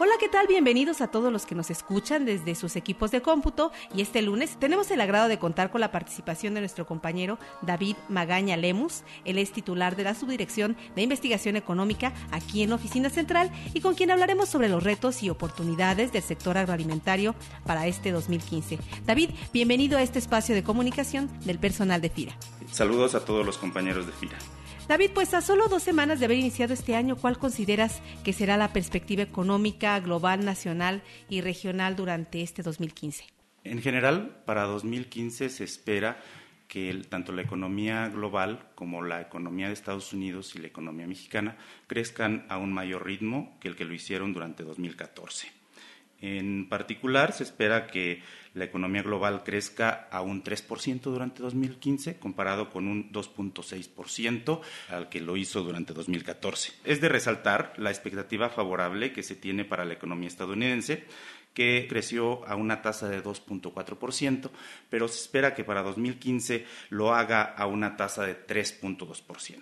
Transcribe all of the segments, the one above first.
Hola, ¿qué tal? Bienvenidos a todos los que nos escuchan desde sus equipos de cómputo y este lunes tenemos el agrado de contar con la participación de nuestro compañero David Magaña Lemus. Él es titular de la Subdirección de Investigación Económica aquí en Oficina Central y con quien hablaremos sobre los retos y oportunidades del sector agroalimentario para este 2015. David, bienvenido a este espacio de comunicación del personal de FIRA. Saludos a todos los compañeros de FIRA. David, pues a solo dos semanas de haber iniciado este año, ¿cuál consideras que será la perspectiva económica global, nacional y regional durante este 2015? En general, para 2015 se espera que tanto la economía global como la economía de Estados Unidos y la economía mexicana crezcan a un mayor ritmo que el que lo hicieron durante 2014. En particular, se espera que la economía global crezca a un 3% durante 2015, comparado con un 2.6% al que lo hizo durante 2014. Es de resaltar la expectativa favorable que se tiene para la economía estadounidense, que creció a una tasa de 2.4%, pero se espera que para 2015 lo haga a una tasa de 3.2%.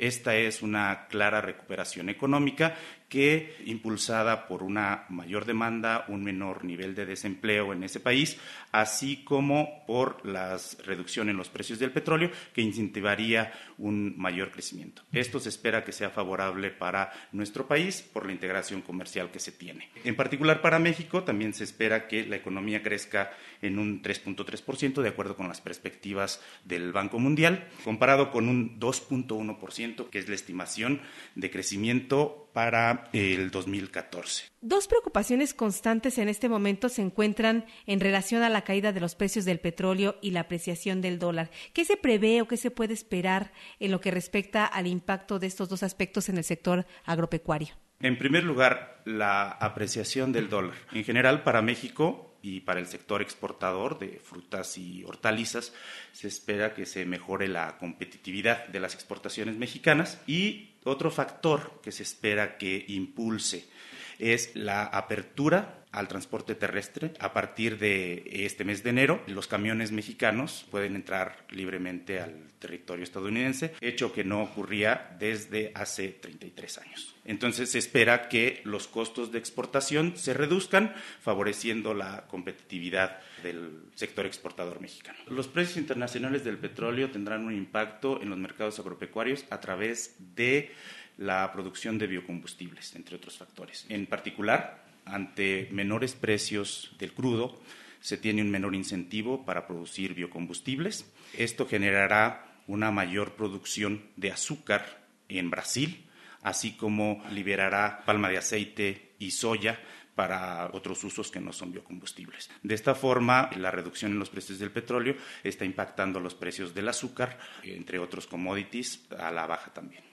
Esta es una clara recuperación económica que, impulsada por una mayor demanda, un menor nivel de desempleo en ese país, así como por la reducción en los precios del petróleo, que incentivaría un mayor crecimiento. Esto se espera que sea favorable para nuestro país por la integración comercial que se tiene. En particular para México, también se espera que la economía crezca en un 3.3%, de acuerdo con las perspectivas del Banco Mundial, comparado con un 2.1%, que es la estimación de crecimiento para el 2014. Dos preocupaciones constantes en este momento se encuentran en relación a la caída de los precios del petróleo y la apreciación del dólar. ¿Qué se prevé o qué se puede esperar en lo que respecta al impacto de estos dos aspectos en el sector agropecuario? En primer lugar, la apreciación del dólar. En general, para México, y para el sector exportador de frutas y hortalizas se espera que se mejore la competitividad de las exportaciones mexicanas y otro factor que se espera que impulse es la apertura al transporte terrestre. A partir de este mes de enero, los camiones mexicanos pueden entrar libremente al territorio estadounidense, hecho que no ocurría desde hace 33 años. Entonces se espera que los costos de exportación se reduzcan, favoreciendo la competitividad del sector exportador mexicano. Los precios internacionales del petróleo tendrán un impacto en los mercados agropecuarios a través de la producción de biocombustibles, entre otros factores. En particular, ante menores precios del crudo, se tiene un menor incentivo para producir biocombustibles. Esto generará una mayor producción de azúcar en Brasil, así como liberará palma de aceite y soya para otros usos que no son biocombustibles. De esta forma, la reducción en los precios del petróleo está impactando los precios del azúcar, entre otros commodities, a la baja también.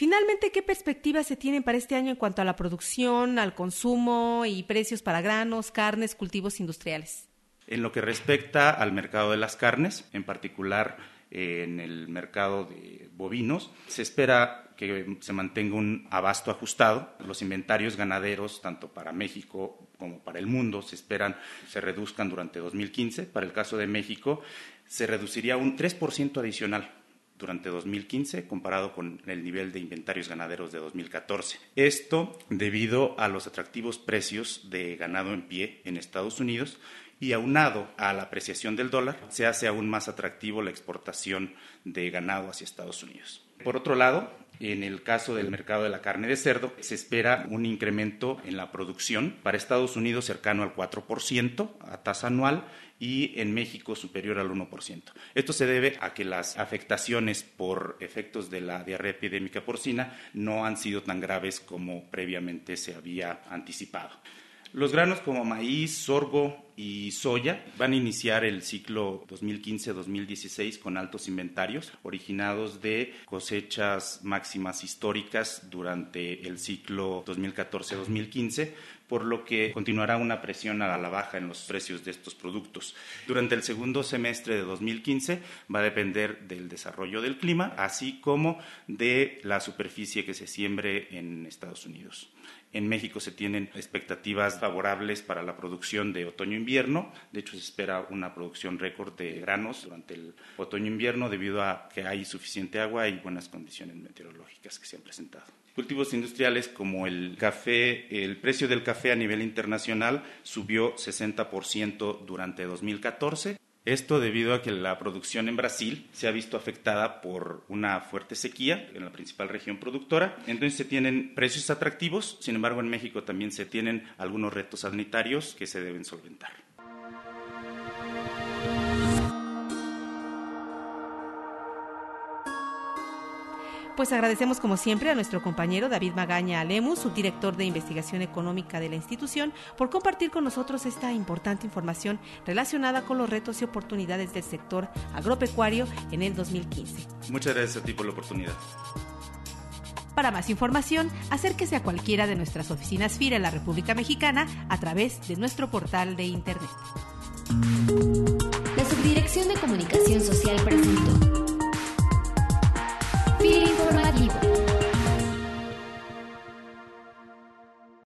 Finalmente, ¿qué perspectivas se tienen para este año en cuanto a la producción, al consumo y precios para granos, carnes, cultivos industriales? En lo que respecta al mercado de las carnes, en particular en el mercado de bovinos, se espera que se mantenga un abasto ajustado. Los inventarios ganaderos, tanto para México como para el mundo, se esperan se reduzcan durante 2015. Para el caso de México, se reduciría un 3% adicional durante 2015 comparado con el nivel de inventarios ganaderos de 2014. Esto debido a los atractivos precios de ganado en pie en Estados Unidos y aunado a la apreciación del dólar, se hace aún más atractivo la exportación de ganado hacia Estados Unidos. Por otro lado, en el caso del mercado de la carne de cerdo, se espera un incremento en la producción para Estados Unidos cercano al 4% a tasa anual y en México superior al 1%. Esto se debe a que las afectaciones por efectos de la diarrea epidémica porcina no han sido tan graves como previamente se había anticipado. Los granos como maíz, sorgo y soya van a iniciar el ciclo 2015-2016 con altos inventarios originados de cosechas máximas históricas durante el ciclo 2014-2015, por lo que continuará una presión a la baja en los precios de estos productos. Durante el segundo semestre de 2015 va a depender del desarrollo del clima, así como de la superficie que se siembre en Estados Unidos. En México se tienen expectativas favorables para la producción de otoño-invierno invierno. De hecho, se espera una producción récord de granos durante el otoño-invierno debido a que hay suficiente agua y buenas condiciones meteorológicas que se han presentado. Cultivos industriales como el café, el precio del café a nivel internacional subió 60% durante 2014 esto debido a que la producción en Brasil se ha visto afectada por una fuerte sequía en la principal región productora. Entonces se tienen precios atractivos, sin embargo en México también se tienen algunos retos sanitarios que se deben solventar. Pues agradecemos como siempre a nuestro compañero David Magaña Alemus, subdirector de investigación económica de la institución, por compartir con nosotros esta importante información relacionada con los retos y oportunidades del sector agropecuario en el 2015. Muchas gracias a ti por la oportunidad. Para más información, acérquese a cualquiera de nuestras oficinas FIRA en la República Mexicana a través de nuestro portal de Internet. La Subdirección de Comunicación